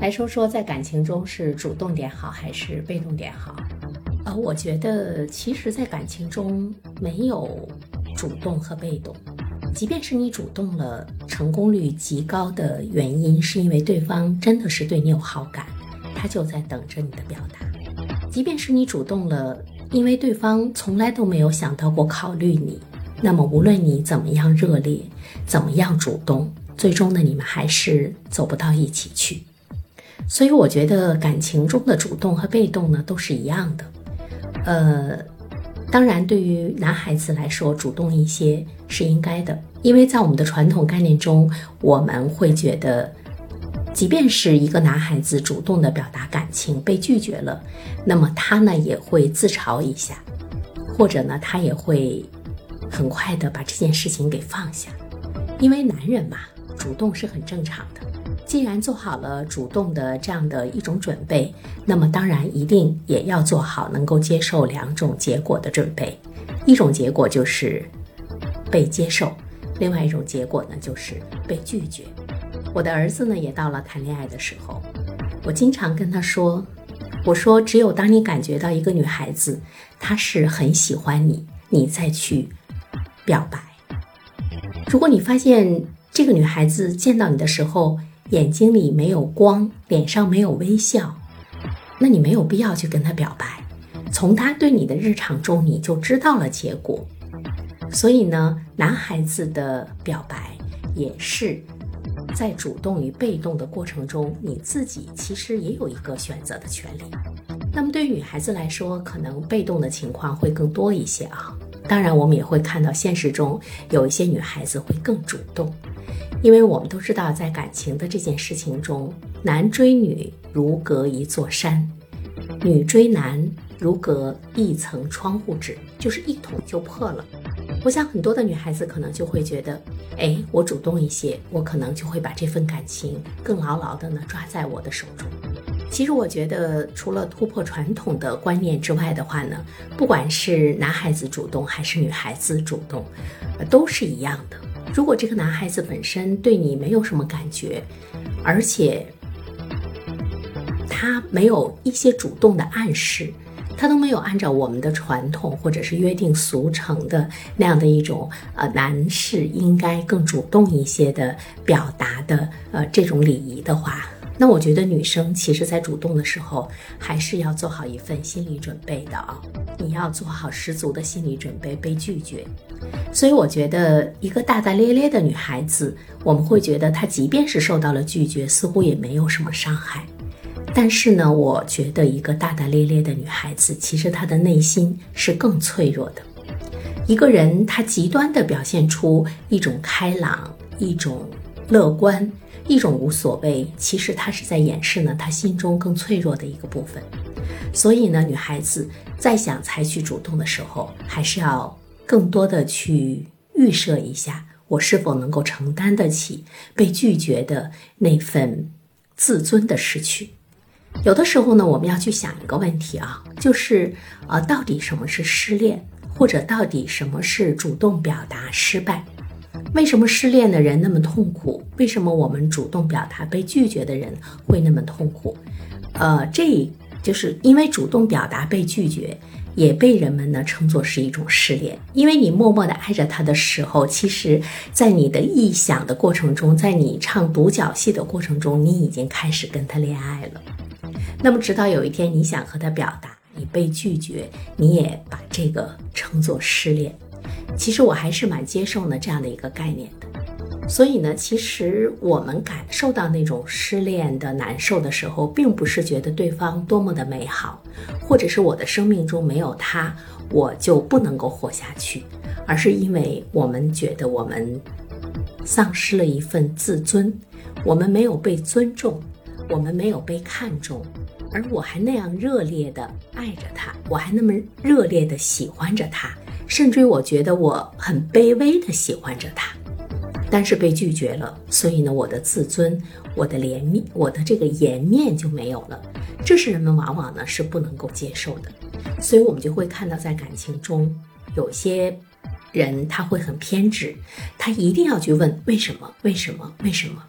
来说说在感情中是主动点好还是被动点好？呃，我觉得其实，在感情中没有主动和被动，即便是你主动了，成功率极高的原因是因为对方真的是对你有好感，他就在等着你的表达；即便是你主动了，因为对方从来都没有想到过考虑你，那么无论你怎么样热烈，怎么样主动，最终呢，你们还是走不到一起去。所以我觉得感情中的主动和被动呢都是一样的，呃，当然对于男孩子来说，主动一些是应该的，因为在我们的传统概念中，我们会觉得，即便是一个男孩子主动的表达感情被拒绝了，那么他呢也会自嘲一下，或者呢他也会很快的把这件事情给放下，因为男人嘛，主动是很正常的。既然做好了主动的这样的一种准备，那么当然一定也要做好能够接受两种结果的准备。一种结果就是被接受，另外一种结果呢就是被拒绝。我的儿子呢也到了谈恋爱的时候，我经常跟他说：“我说只有当你感觉到一个女孩子她是很喜欢你，你再去表白。如果你发现这个女孩子见到你的时候，眼睛里没有光，脸上没有微笑，那你没有必要去跟他表白。从他对你的日常中，你就知道了结果。所以呢，男孩子的表白也是在主动与被动的过程中，你自己其实也有一个选择的权利。那么对于女孩子来说，可能被动的情况会更多一些啊。当然，我们也会看到现实中有一些女孩子会更主动。因为我们都知道，在感情的这件事情中，男追女如隔一座山，女追男如隔一层窗户纸，就是一捅就破了。我想很多的女孩子可能就会觉得，哎，我主动一些，我可能就会把这份感情更牢牢的呢抓在我的手中。其实我觉得，除了突破传统的观念之外的话呢，不管是男孩子主动还是女孩子主动，都是一样的。如果这个男孩子本身对你没有什么感觉，而且他没有一些主动的暗示，他都没有按照我们的传统或者是约定俗成的那样的一种呃男士应该更主动一些的表达的呃这种礼仪的话。那我觉得女生其实，在主动的时候，还是要做好一份心理准备的啊！你要做好十足的心理准备被拒绝。所以，我觉得一个大大咧咧的女孩子，我们会觉得她即便是受到了拒绝，似乎也没有什么伤害。但是呢，我觉得一个大大咧咧的女孩子，其实她的内心是更脆弱的。一个人，他极端的表现出一种开朗，一种乐观。一种无所谓，其实他是在掩饰呢，他心中更脆弱的一个部分。所以呢，女孩子在想采取主动的时候，还是要更多的去预设一下，我是否能够承担得起被拒绝的那份自尊的失去。有的时候呢，我们要去想一个问题啊，就是呃，到底什么是失恋，或者到底什么是主动表达失败？为什么失恋的人那么痛苦？为什么我们主动表达被拒绝的人会那么痛苦？呃，这就是因为主动表达被拒绝，也被人们呢称作是一种失恋。因为你默默的爱着他的时候，其实，在你的臆想的过程中，在你唱独角戏的过程中，你已经开始跟他恋爱了。那么，直到有一天你想和他表达，你被拒绝，你也把这个称作失恋。其实我还是蛮接受呢这样的一个概念的，所以呢，其实我们感受到那种失恋的难受的时候，并不是觉得对方多么的美好，或者是我的生命中没有他我就不能够活下去，而是因为我们觉得我们丧失了一份自尊，我们没有被尊重，我们没有被看重，而我还那样热烈的爱着他，我还那么热烈的喜欢着他。甚至于我觉得我很卑微的喜欢着他，但是被拒绝了，所以呢，我的自尊、我的怜悯、我的这个颜面就没有了。这是人们往往呢是不能够接受的，所以我们就会看到，在感情中，有些人他会很偏执，他一定要去问为什么、为什么、为什么。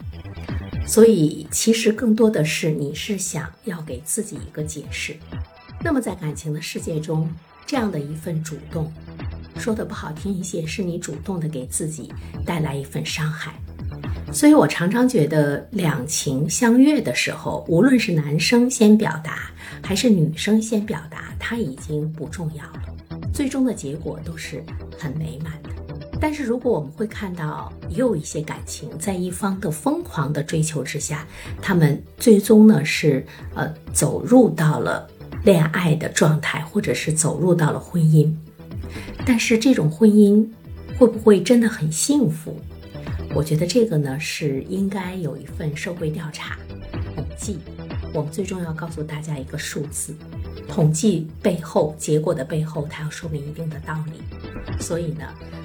所以其实更多的是你是想要给自己一个解释。那么在感情的世界中，这样的一份主动，说的不好听一些，是你主动的给自己带来一份伤害。所以我常常觉得，两情相悦的时候，无论是男生先表达，还是女生先表达，他已经不重要了。最终的结果都是很美满的。但是如果我们会看到，也有一些感情在一方的疯狂的追求之下，他们最终呢是呃走入到了。恋爱的状态，或者是走入到了婚姻，但是这种婚姻会不会真的很幸福？我觉得这个呢是应该有一份社会调查统计，我们最终要告诉大家一个数字。统计背后结果的背后，它要说明一定的道理。所以呢，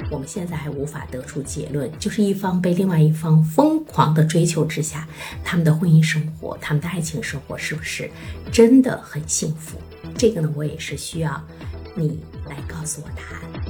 我们现在还无法得出结论，就是一方被另外一方疯狂的追求之下，他们的婚姻生活、他们的爱情生活是不是真的很幸福？这个呢，我也是需要你来告诉我答案。